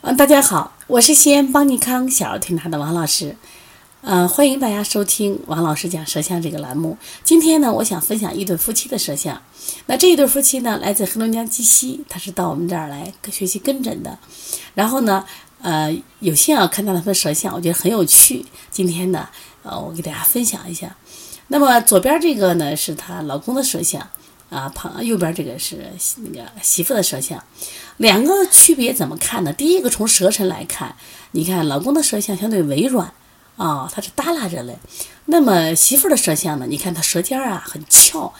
嗯，大家好，我是西安邦尼康小儿推拿的王老师，呃，欢迎大家收听王老师讲舌象这个栏目。今天呢，我想分享一对夫妻的舌象。那这一对夫妻呢，来自黑龙江鸡西，他是到我们这儿来学习跟诊的。然后呢，呃，有幸啊看到他们的舌象，我觉得很有趣。今天呢，呃，我给大家分享一下。那么左边这个呢，是她老公的舌象。啊，旁右边这个是那个媳妇的舌象，两个区别怎么看呢？第一个从舌沉来看，你看老公的舌象相对微软啊，它是耷拉着嘞。那么媳妇的舌象呢？你看他舌尖啊很翘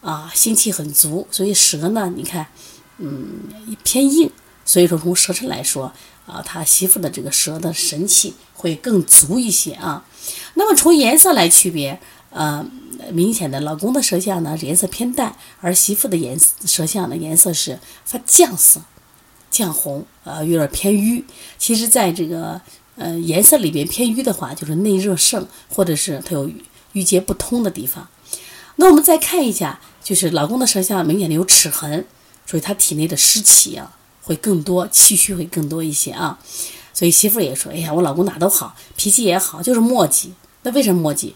啊，心气很足，所以舌呢，你看嗯偏硬。所以说从舌沉来说啊，他媳妇的这个舌的神气会更足一些啊。那么从颜色来区别，呃。明显的老公的舌象呢颜色偏淡，而媳妇的颜色舌象呢颜色是发酱色、酱红，呃有点偏瘀。其实，在这个呃颜色里边偏瘀的话，就是内热盛，或者是它有郁结不通的地方。那我们再看一下，就是老公的舌象明显的有齿痕，所以他体内的湿气啊会更多，气虚会更多一些啊。所以媳妇也说：“哎呀，我老公哪都好，脾气也好，就是磨叽。那为什么磨叽？”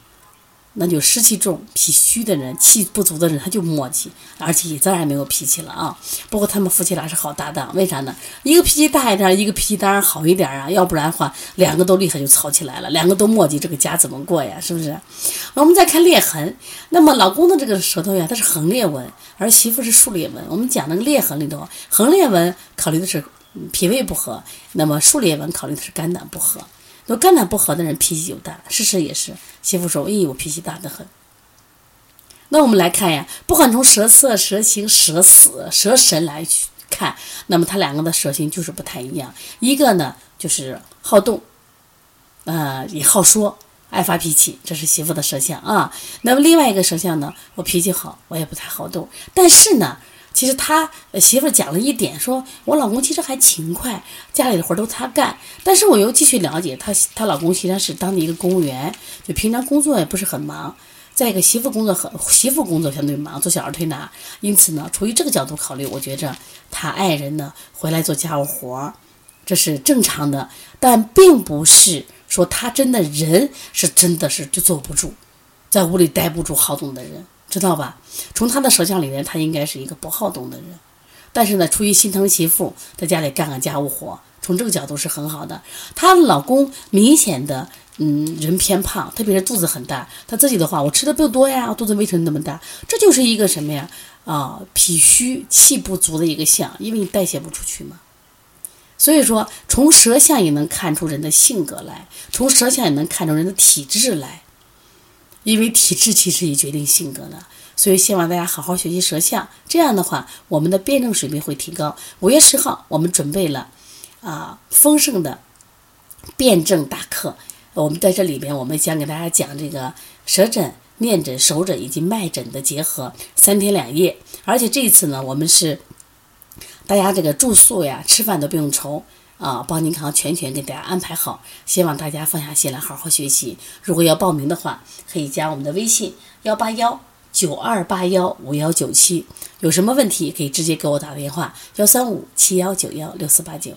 那就湿气重、脾虚的人、气不足的人，他就磨叽，而且也自然没有脾气了啊。不过他们夫妻俩是好搭档，为啥呢？一个脾气大一点，一个脾气当然好一点啊。要不然的话，两个都厉害就吵起来了，两个都磨叽，这个家怎么过呀？是不是？我们再看裂痕，那么老公的这个舌头呀，它是横裂纹，而媳妇是竖裂纹。我们讲那个裂痕里头，横裂纹考虑的是脾胃不和，那么竖裂纹考虑的是肝胆不和。都肝胆不好的人脾气就大，事实也是。媳妇说：“哎，我脾气大得很。”那我们来看呀，不管从舌色、舌形、舌死、舌神来去看，那么他两个的舌形就是不太一样。一个呢就是好动，呃，也好说，爱发脾气，这是媳妇的舌象啊。那么另外一个舌象呢，我脾气好，我也不太好动，但是呢。其实他媳妇讲了一点，说我老公其实还勤快，家里的活都他干。但是我又继续了解，他他老公其实是当地一个公务员，就平常工作也不是很忙。再一个，媳妇工作很，媳妇工作相对忙，做小儿推拿。因此呢，出于这个角度考虑，我觉着他爱人呢回来做家务活儿，这是正常的。但并不是说他真的人是真的是就坐不住，在屋里待不住好动的人。知道吧？从他的舌象里面，他应该是一个不好动的人，但是呢，出于心疼媳妇，在家里干干家务活，从这个角度是很好的。她老公明显的，嗯，人偏胖，特别是肚子很大。他自己的话，我吃的不多呀，肚子为什么那么大？这就是一个什么呀？啊，脾虚气不足的一个象，因为你代谢不出去嘛。所以说，从舌象也能看出人的性格来，从舌象也能看出人的体质来。因为体质其实也决定性格的，所以希望大家好好学习舌象，这样的话，我们的辩证水平会提高。五月十号，我们准备了啊丰盛的辩证大课，我们在这里边，我们将给大家讲这个舌诊、面诊、手诊以及脉诊的结合，三天两夜。而且这一次呢，我们是大家这个住宿呀、吃饭都不用愁。啊，帮您康全权给大家安排好，希望大家放下心来好好学习。如果要报名的话，可以加我们的微信幺八幺九二八幺五幺九七，有什么问题可以直接给我打电话幺三五七幺九幺六四八九。